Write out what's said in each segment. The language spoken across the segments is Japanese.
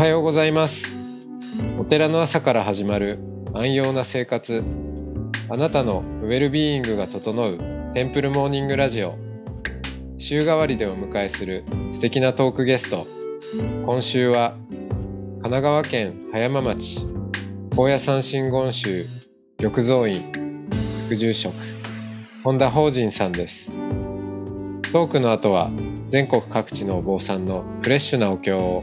はようございます。お寺の朝から始まる安養な生活。あなたのウェルビーイングが整うテンプルモーニングラジオ。週替わりでお迎えする素敵なトークゲスト。今週は神奈川県葉山町。高野山真言宗玉蔵院副住職本田法人さんです。トークの後は全国各地のお坊さんのフレッシュなお経を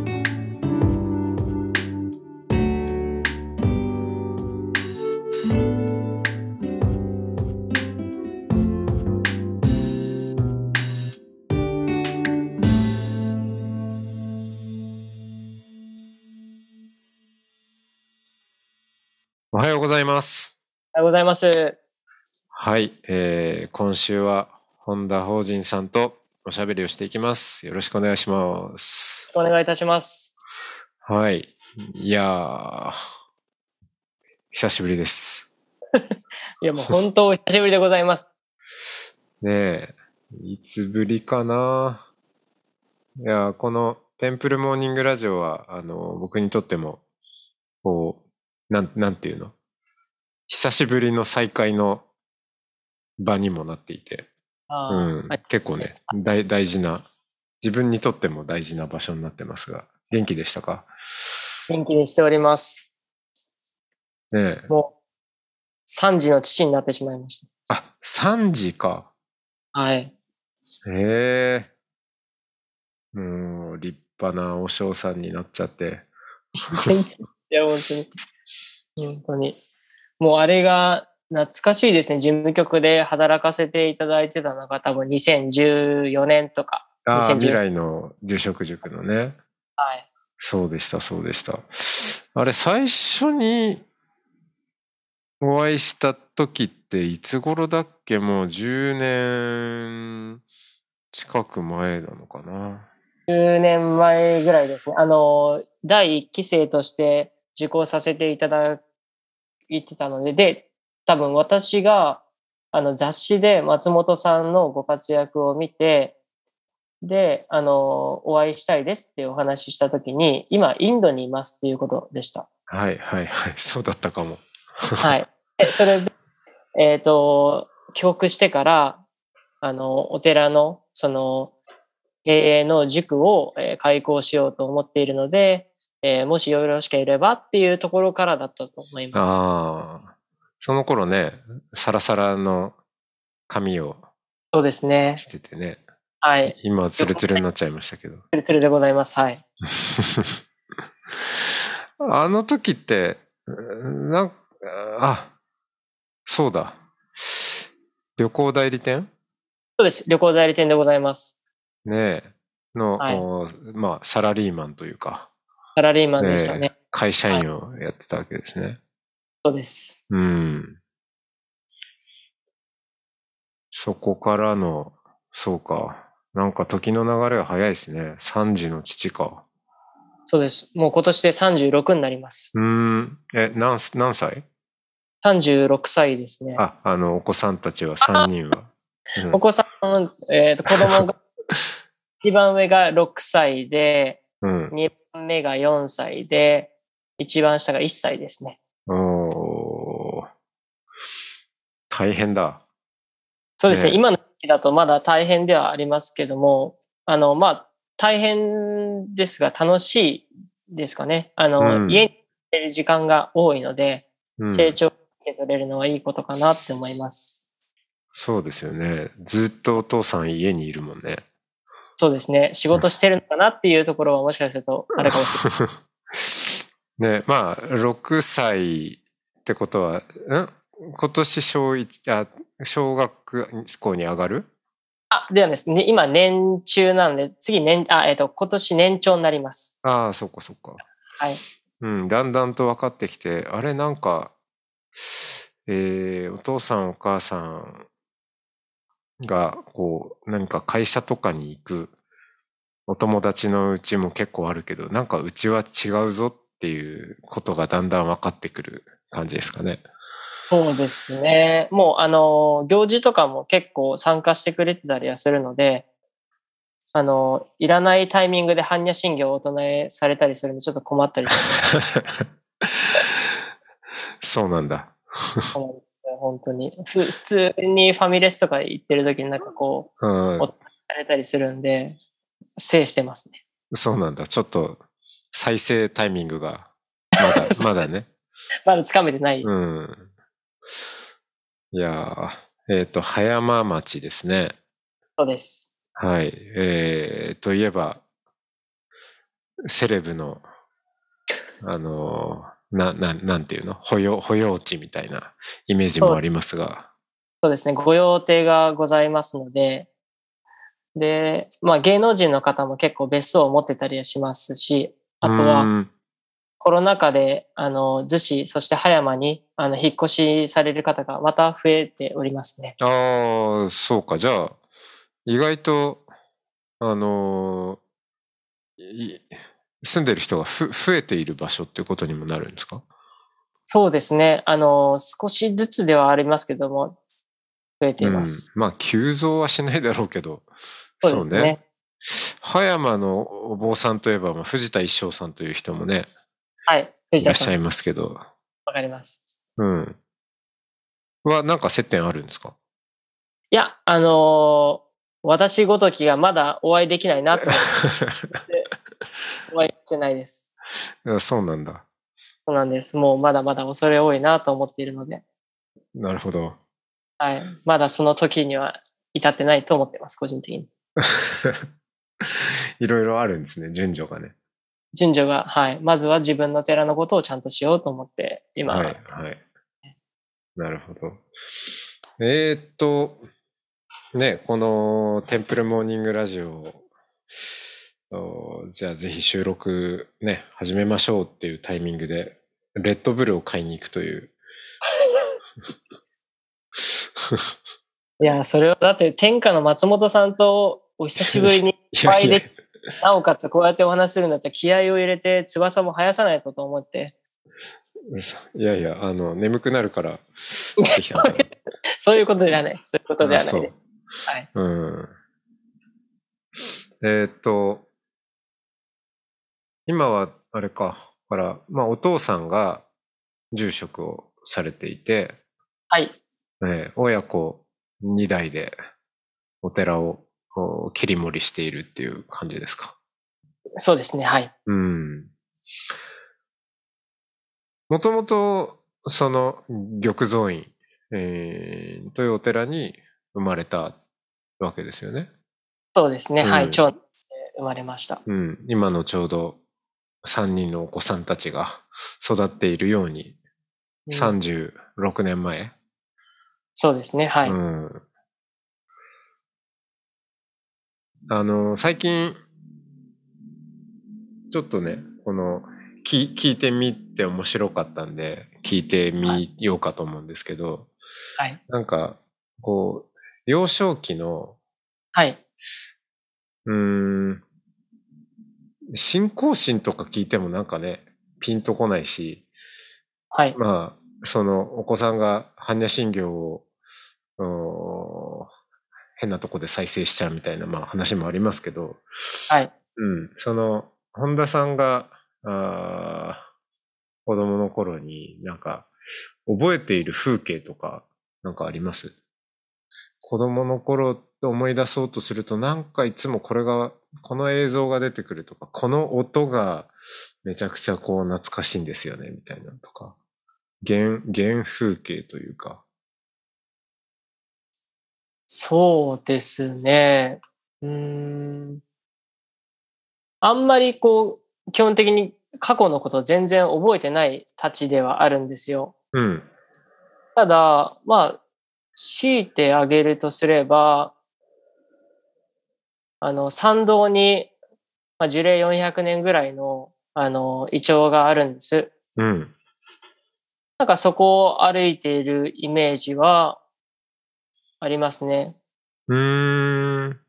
ざいます。はい、えー、今週は本田法人さんとおしゃべりをしていきます。よろしくお願いします。お願いいたします。はい。いやー、久しぶりです。いや、もう本当お久しぶりでございます。ねえ、いつぶりかないやー、このテンプルモーニングラジオは、あの、僕にとっても、こう、なん、なんていうの？久しぶりの再会の場にもなっていて、うんはい、結構ね大、大事な、自分にとっても大事な場所になってますが、元気でしたか？元気にしております。ねえ。もう、3時の父になってしまいましあ、3時か。た。はい。へえ。もう、立派なお嬢さんになっちゃって。いや、本当に。本当に。もうあれが懐かしいですね。事務局で働かせていただいてたのが多分2014年とか。ああ、2010未来の住職塾のね。はい。そうでした、そうでした。あれ、最初にお会いした時っていつ頃だっけ？もう10年近く前なのかな？10年前ぐらいですね。あの、第1期生として受講させていただいてたので、で、多分私があの雑誌で松本さんのご活躍を見て、で、あの、お会いしたいですってお話ししたときに、今インドにいますっていうことでした。はい、はい、はい。そうだったかも。はい。でそれで、えっ、と、帰国してから、あの、お寺の、その、経営の塾を、えー開講しようと思っているので、えーもしよろしければっていうところからだったと思います。ああ。その頃ね、サラサラの髪をそうですね。しててね。はい。今はツルツルになっちゃいましたけど。ツルツルでございます。はい。あの時って、うんなんあ、そうだ。旅行代理店？そうです。旅行代理店でございます。ねえ。の、はいおまあ、サラリーマンというか、サラリーマンでしたね。え会社員をやってたわけですね。そうです。うん。そこからの、そうか。なんか時の流れが早いですね。3時の父か。そうです。もう今年で36になります。うーん。え、何す、何歳？36歳ですね。あ、あの、お子さんたちは3人は。うんお子さん、えーと、子供が、一番上が6歳で、うん。2番目が4歳で、一番下が1歳ですね。おー大変だ。そうですね。ね今の時期だとまだ大変ではありますけども、あの、まあ、大変ですが楽しいですかね。あの、うん家にいる時間が多いので、うん成長を受け取れるのはいいことかなって思います。そうですよね。ずっとお父さん家にいるもんね。そうですね。仕事してるのかなっていうところはもしかするとあるかもしれない。ね、まあ、6歳ってことは、ん？今年小一あ、小学校に上がる？あ、ではですね、今年中なんで、次年、あ、えっ、と、今年年長になります。ああ、そっかそっか。はい。うん、だんだんと分かってきて、あれなんか、えーお父さんお母さんが、こう、何か会社とかに行くお友達のうちも結構あるけど、なんかうちは違うぞっていうことがだんだん分かってくる感じですかね。そうですね。もう、あの、行事とかも結構参加してくれてたりはするので、あの、いらないタイミングで般若心経をお唱えされたりするのちょっと困ったりします。そうなんだ。本当に。ふ普通にファミレスとか行ってる時になんかこう、うんおされたりするんで、制してますね。そうなんだ。ちょっと再生タイミングがまだ、まだね。まだつかめてない。うん。いやー、えっ、と、葉山町ですね。そうです。はい。えー、といえば、セレブの、あのーな、な、なんていうの？保養、保養地みたいなイメージもありますが。そうですね。ご用邸がございますので、で、まあ芸能人の方も結構別荘を持ってたりはしますし、あとうはんコロナ禍で、あの、逗子、そして葉山に、あの、引っ越しされる方がまた増えておりますね。ああ、そうか。じゃあ、意外と、あのーい住んでる人がふ増えている場所っていうことにもなるんですか？そうですね。あの、少しずつではありますけども、増えています。うん、まあ、急増はしないだろうけど、そうですね。葉山のお坊さんといえば、まあ、藤田一生さんという人もね、はい。い藤田さん、らっしゃいますけど、わかります。うん。は、なんか接点あるんですか？いや、あの私ごときがまだお会いできないなと思って、お会いしてないです。そうなんだ。そうなんです。もうまだまだ恐れ多いなと思っているので、なるほど。はい。まだその時には至ってないと思ってます、個人的に。いろいろあるんですね、順序がね。順序が、はい。まずは自分の寺のことをちゃんとしようと思って、今、はい、はい。なるほど。えー、っと、ね、このテンプルモーニングラジオを、じゃあぜひ収録ね、始めましょうっていうタイミングで、レッドブルを買いに行くという。いや、それはだって天下の松本さんとお久しぶりに 会いでなおかつこうやってお話しするんだったら気合を入れて翼も生やさないとと思って、いやいや、あの、眠くなるから、そういうことではない。そういうことではない。はい。うん。えーっと、今は、あれか、だから、まあ、お父さんが住職をされていて、はい。えー親子2代でお寺を切り盛りしているっていう感じですか。そうですね。はい。うん。もともと、その、玉蔵院、えーというお寺に生まれたわけですよね。そうですね。はい。うん長男で生まれました。うん。今のちょうど3人のお子さんたちが育っているように、うん36年前？そうですね。はい。うん。あの、最近、ちょっとね、この、聞聞いてみて面白かったんで、聞いてみようかと思うんですけど、はい。なんか、こう、幼少期の、はい。うーん、信仰心とか聞いてもなんかね、ピンとこないし、はい。まあ、そのお子さんが般若心経を、変なとこで再生しちゃうみたいな、まあ話もありますけど、はい。うん、その、本田さんが、あー子供の頃になんか、覚えている風景とか、なんかあります？子供の頃って思い出そうとすると、なんかいつもこれが、この映像が出てくるとか、この音がめちゃくちゃこう懐かしいんですよね、みたいなのとか。原、原風景というか。そうですね。うーん。あんまりこう、基本的に過去のことを全然覚えてないたちではあるんですよ。うん。ただ、まあ、強いてあげるとすれば、あの、参道に、まあ、樹齢400年ぐらいの、あの、イチョウがあるんです。うん。なんかそこを歩いているイメージはありますね。うーん。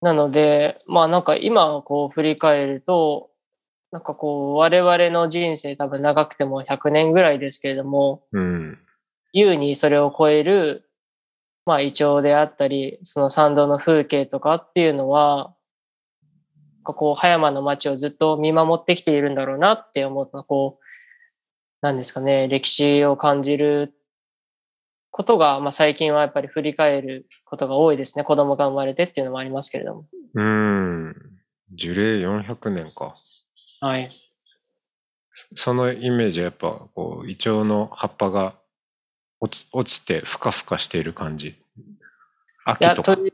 なので、まあなんか今こう振り返ると、なんかこう我々の人生多分長くても100年ぐらいですけれども、うん。優にそれを超える、まあ、イチョウであったり、その参道の風景とかっていうのは、こう、葉山の街をずっと見守ってきているんだろうなって思うと、こう、なんですかね、歴史を感じることが、まあ、最近はやっぱり振り返ることが多いですね。子供が生まれてっていうのもありますけれども。うーん。樹齢400年か。はい。そのイメージはやっぱ、こう、イチョウの葉っぱが落ち、落ちてふかふかしている感じ。秋とか。という、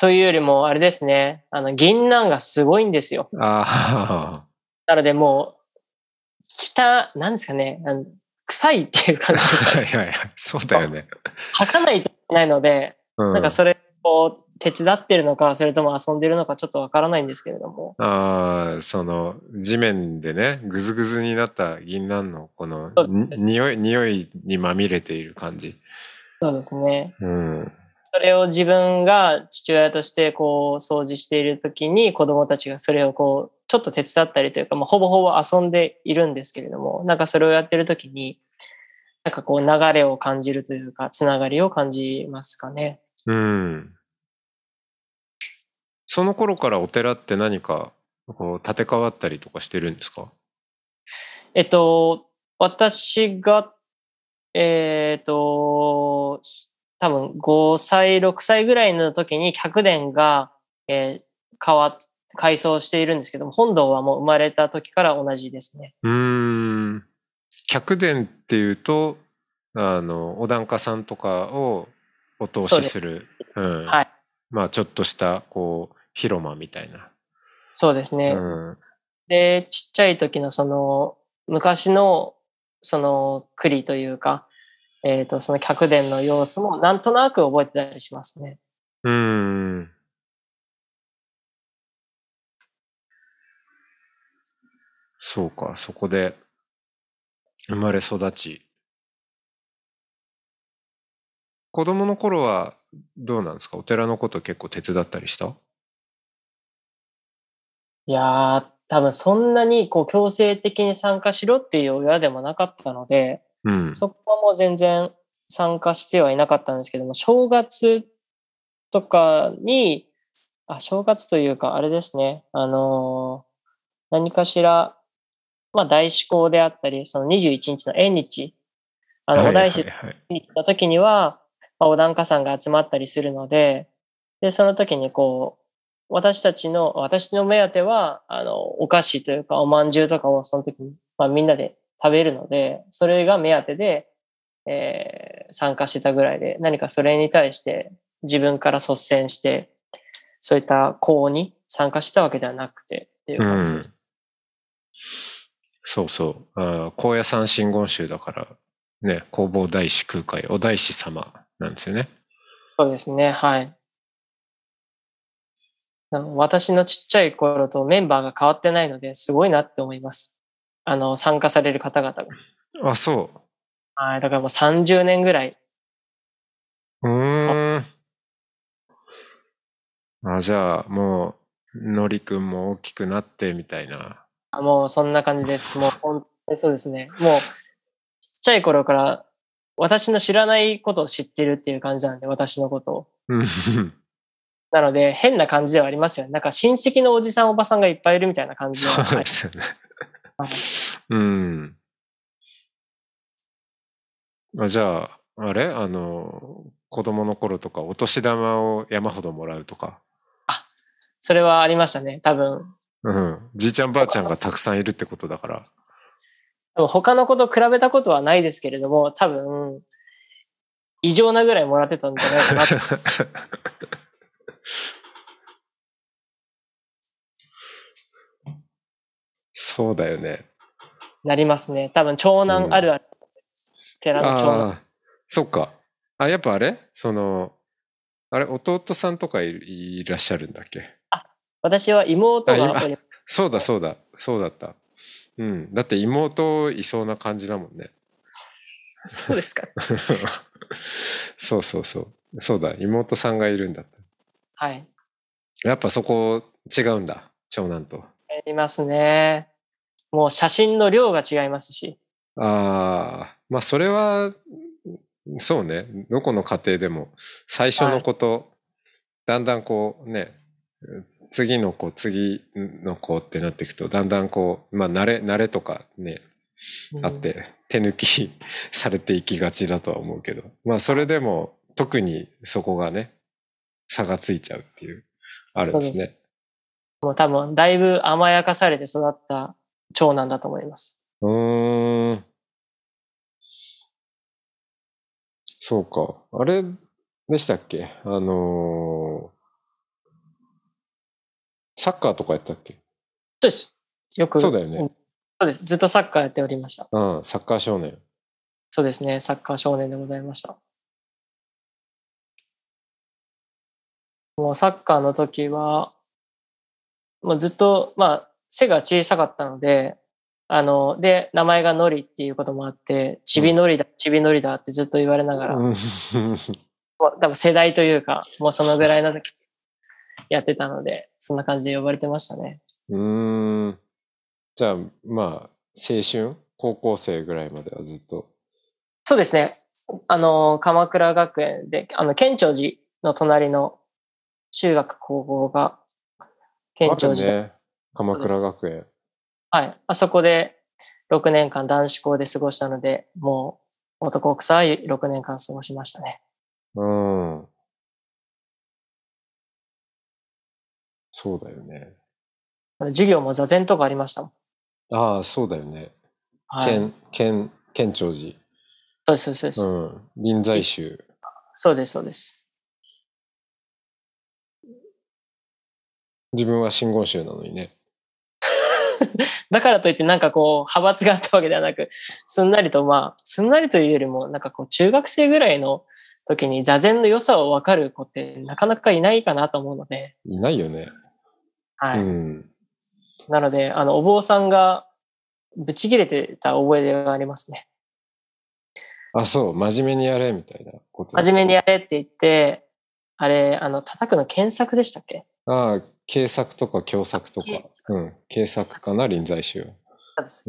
というよりも、あれですね。あの、銀杏がすごいんですよ。あなのでもう、北、なんですかね、あの臭いっていう感じですあ。か はいはいはい。そうだよね。吐かないといけないので、うん。なんかそれを手伝ってるのか、それとも遊んでるのかちょっとわからないんですけれども。ああ、その、地面でね、ぐずぐずになった銀杏の、この匂い、匂いにまみれている感じ。そうですね。うん。それを自分が父親としてこう掃除している時に子供たちがそれをこうちょっと手伝ったりというか、まあ、ほぼほぼ遊んでいるんですけれども、なんかそれをやってる時に、なんかこう流れを感じるというか、つながりを感じますかね。うん。その頃からお寺って何か、こう、建て替わったりとかしてるんですか？えっと、私が、えっと、多分5歳、6歳ぐらいの時に客殿が、えー変わっ改装しているんですけども、本堂はもう生まれた時から同じですね。うーん。客殿っていうと、あの、お檀家さんとかをお通しする。うん。はい。まあ、ちょっとした、こう、広間みたいな。そうですね。うん。で、ちっちゃい時のその、昔の、その、栗というか、えっ、と、その客殿の様子もなんとなく覚えてたりしますね。うーん。そうか、そこで生まれ育ち。子供の頃はどうなんですか？お寺のこと結構手伝ったりした？いやー、多分そんなにこう強制的に参加しろっていう親でもなかったので、うん。そこはもう全然参加してはいなかったんですけども、正月とかに、あ、正月というか、あれですね、あのー何かしら、まあ、大志向であったり、その21日の縁日、あの、はいお大師はいはいに行った時には、まあ、お檀家さんが集まったりするので、で、その時にこう、私たちの、私の目当ては、あの、お菓子というか、お饅頭とかをその時に、まあ、みんなで食べるので、それが目当てで、えー参加してたぐらいで、何かそれに対して自分から率先して、そういった講に参加したわけではなくてっていう感じです。そうそう。あー高野山真言宗だから、ね、弘法大師空海、お大師様なんですよね。そうですね、はい。私のちっちゃい頃とメンバーが変わってないので、すごいなって思います。あの、参加される方々が。あ、そはい、だからもう30年ぐらい。う。うーん。あ、じゃあ、もう、のりくんも大きくなってみたいな。あもうそんな感じです。もう本当にそうですね。もう、ちっちゃい頃から私の知らないことを知ってるっていう感じなんで、私のことを。うんなので、変な感じではありますよね。なんか親戚のおじさんおばさんがいっぱいいるみたいな感じは。そうはいですよね。はいうん。あじゃあ、あれ？あの、子供の頃とかお年玉を山ほどもらうとか。それはありましたね。多分。うん。じいちゃんばあちゃんがたくさんいるってことだから。多分他の子と比べたことはないですけれども、多分、異常なぐらいもらってたんじゃないかなと。そうだよね。なりますね。多分、長男あるある。寺の長男。ああ、そっか。あ、やっぱあれ？その、あれ、弟さんとかいいらっしゃるんだっけ？私は妹がそうだそうだ、そうだった。うん。だって妹いそうな感じだもんね。そうですか。そうそうそう。そうだ、妹さんがいるんだった。はい。やっぱそこ違うんだ、長男と。いますね。もう写真の量が違いますし。ああ、まあそれはそうね。どこの家庭でも、最初のこと、だんだんこうね、次の子、次の子ってなっていくと、だんだんこう、まあ慣れ、慣れとかね、あって、手抜き されていきがちだとは思うけど、まあそれでも特にそこがね、差がついちゃうっていう、あるんですそうね。もう多分、だいぶ甘やかされて育った長男だと思います。うーん。そうか。あれでしたっけ？あのーサッカーとかやったっけ？そうです。よく。そうだよね。そうです。ずっとサッカーやっておりました。うん、サッカー少年。そうですね。サッカー少年でございました。もうサッカーの時は、もうずっと、まあ、背が小さかったので、あの、で、名前がノリっていうこともあって、ちびノリだ、ちびノリだってずっと言われながら、うんもう 多分世代というか、もうそのぐらいの時やってたので、そんな感じで呼ばれてましたね。うーん。じゃあ、まあ、青春？高校生ぐらいまではずっと？そうですね。あの、鎌倉学園で、あの、県庁寺の隣の中学高校が、県庁寺で、あるね。鎌倉学園。はい。あそこで6年間男子校で過ごしたので、もう男臭い6年間過ごしましたね。うん。そうだよね。授業も座禅とかありましたもん。ああ、そうだよね。はい。県、県、県庁寺。そうです、そうです。うん。臨済宗。そうです、そうです。自分は真言宗なのにね。だからといってなんかこう、派閥があったわけではなく、すんなりとまあ、すんなりというよりも、なんかこう、中学生ぐらいの時に座禅の良さを分かる子ってなかなかいないかなと思うので、いないよね。はい。うん。なので、あの、お坊さんがぶち切れてた覚えがありますね。あ、そう。真面目にやれ、みたいなこと。真面目にやれって言って、あれ、あの、叩くの検索でしたっけ？ああ、軽作とか強作とか軽。うん。軽作かな、臨済宗。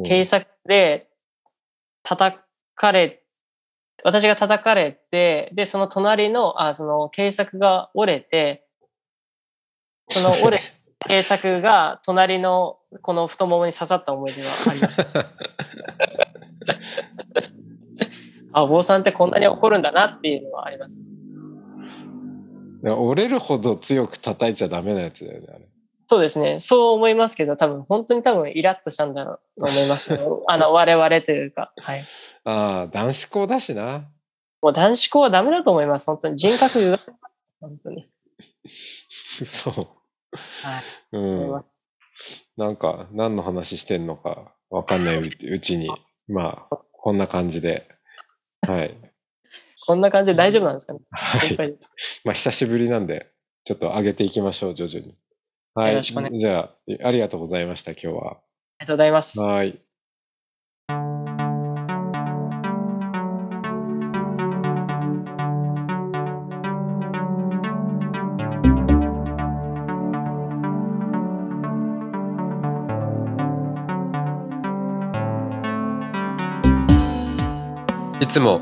警察で叩かれ、私が叩かれて、で、その隣の、あ、その警察が折れて、その折れ、警察が隣のこの太ももに刺さった思い出はあります。あ、お坊さんってこんなに怒るんだなっていうのはあります。折れるほど強く叩いちゃダメなやつだよね、あれ。そうですね。そう思いますけど、多分本当に多分イラッとしたんだろうと思いますけど、あの、我々というか、はい。ああ、男子校だしな。もう男子校はダメだと思います。本当に人格が、本当に。そう。はい。うん。なんか、何の話してんのかわかんないうちに、まあ、こんな感じで。はい。こんな感じで大丈夫なんですかね？はい。まあ、久しぶりなんで、ちょっと上げていきましょう、徐々に。はい。よろしくお願いじゃあ、ありがとうございました、今日は。ありがとうございます。はい。いつも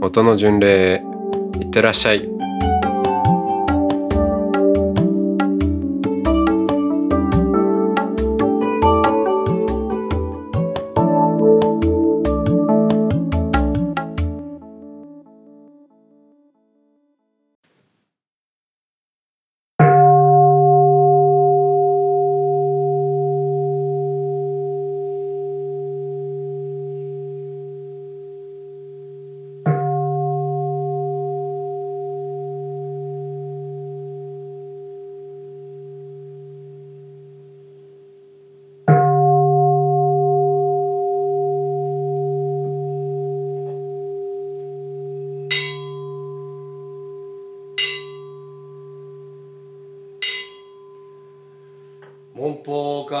元の巡礼いってらっしゃい。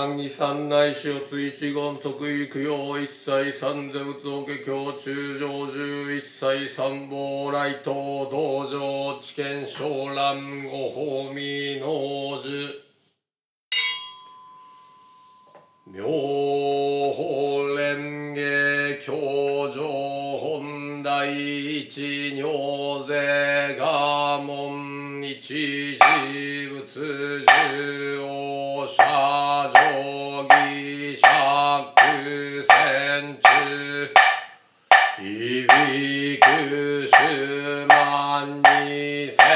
談義三内四四一言即位供養一切三世仏音教中上十一切三宝来東道場知見小蘭ご褒美の Please.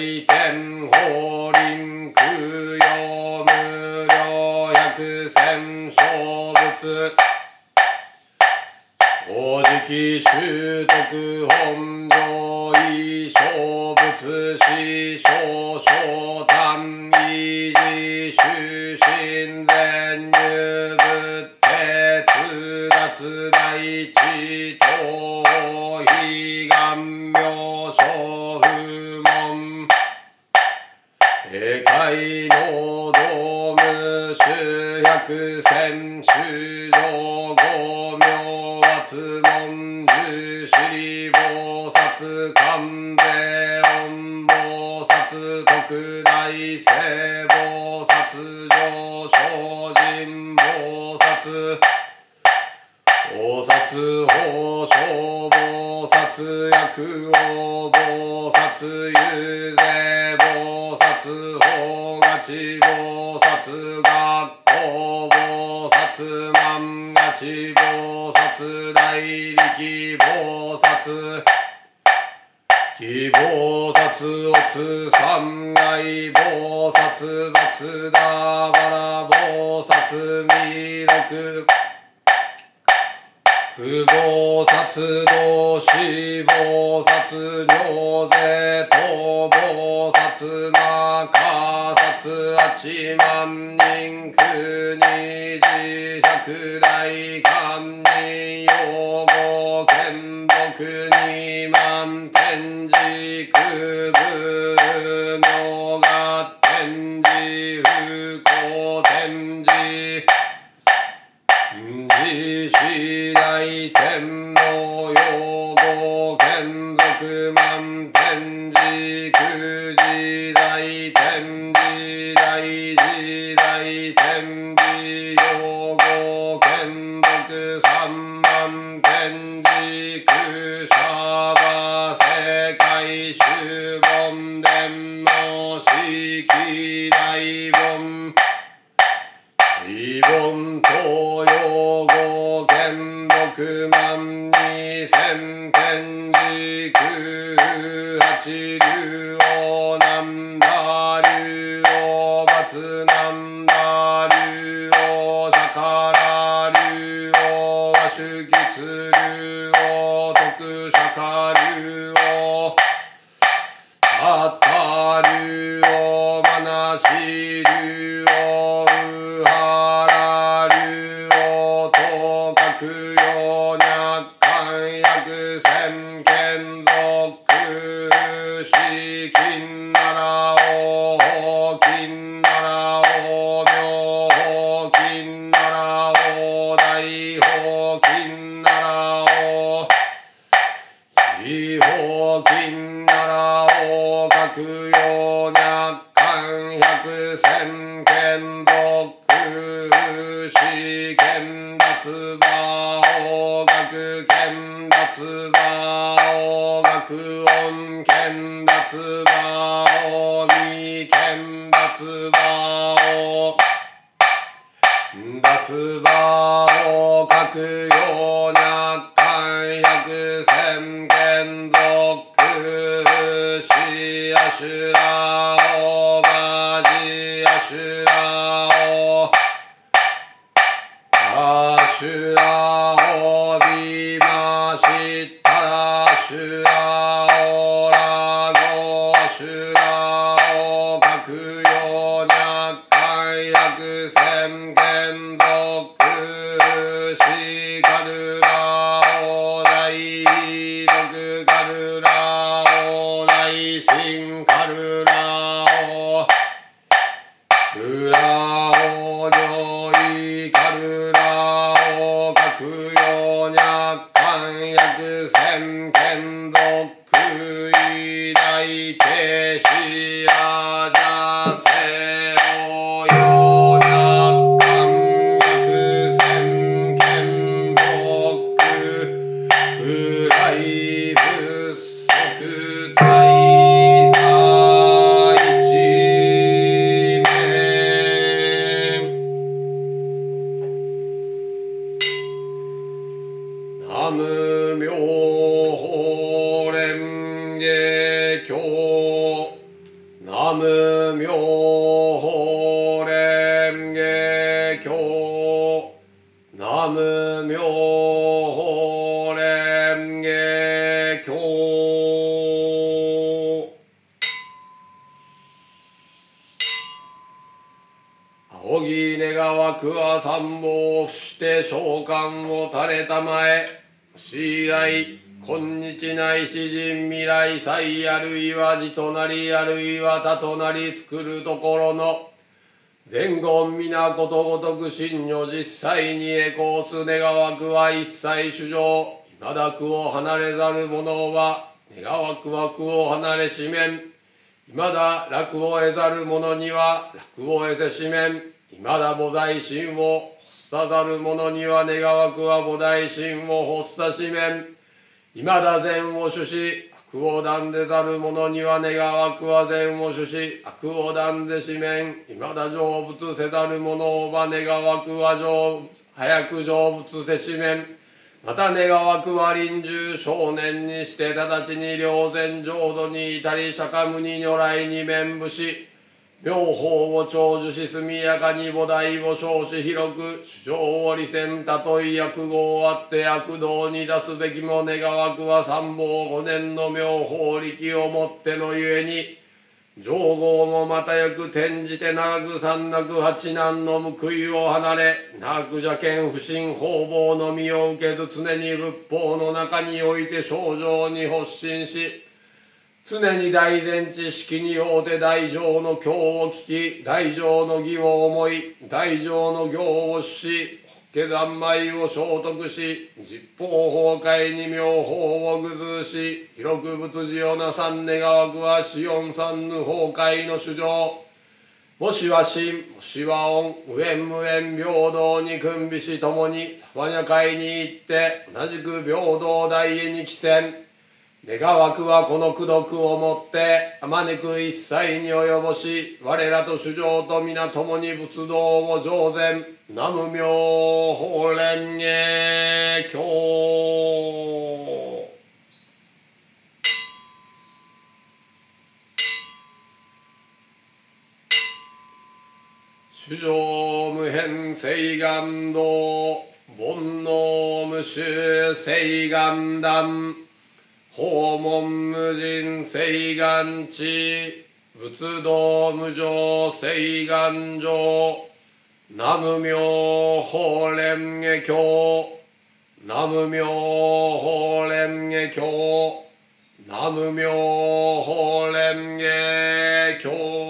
天法輪空用無量百千勝仏。大敷修徳本菩薩学校菩薩万那智菩薩大力菩薩希菩薩おつ三愛菩薩松田原菩薩弥勒不菩薩同志菩薩尿税等菩薩八万人国大仰ぎ願わくは三宝不して召喚を垂れたまえ。し以来今日ないし人未来祭あるいは字となりあるいは他となり作るところの前言皆ことごとく真如実際に栄光す願わくは一切主上今だくを離れざる者は願わくはくを離れしめん。未だ楽を得ざる者には楽を得せしめん。未だ菩提心を発さざる者には願わくは菩提心を発さしめん。未だ善を主し悪を断でざる者には願わくは善を主し悪を断でしめん。未だ成仏せざる者は願わくは成早く成仏せしめん。また願わくは臨終少年にして直ちに良然浄土に至り釈迦無に如来に面武し妙法を長寿し速やかに菩提を称し広く主張を利せんたとい悪号あって悪道に出すべきも願わくは三宝五年の妙法力をもってのゆえに上号もまたよく転じて長く三な八難の報いを離れ長く邪剣不信方々の身を受けず常に仏法の中において症状に発信し常に大前知識にようて大乗の経を聞き大乗の義を思い大乗の行をし下山米を聖徳し実法崩壊に妙法を偶ずし広く仏事をなさん願わくは四四三ぬ崩壊の主情。もしは真もしは恩無縁無縁平等に君美し共にサバニャ会に行って同じく平等大へに帰戦。願わくはこの功徳をもってあまねく一切に及ぼし我らと主情と皆共に仏道を上善。南無妙法蓮華経。主情無変誓願道。煩悩無臭誓願断訪問無人誓願地仏道無常誓願上南無妙法蓮華経南無妙法蓮華経南無妙法蓮華経。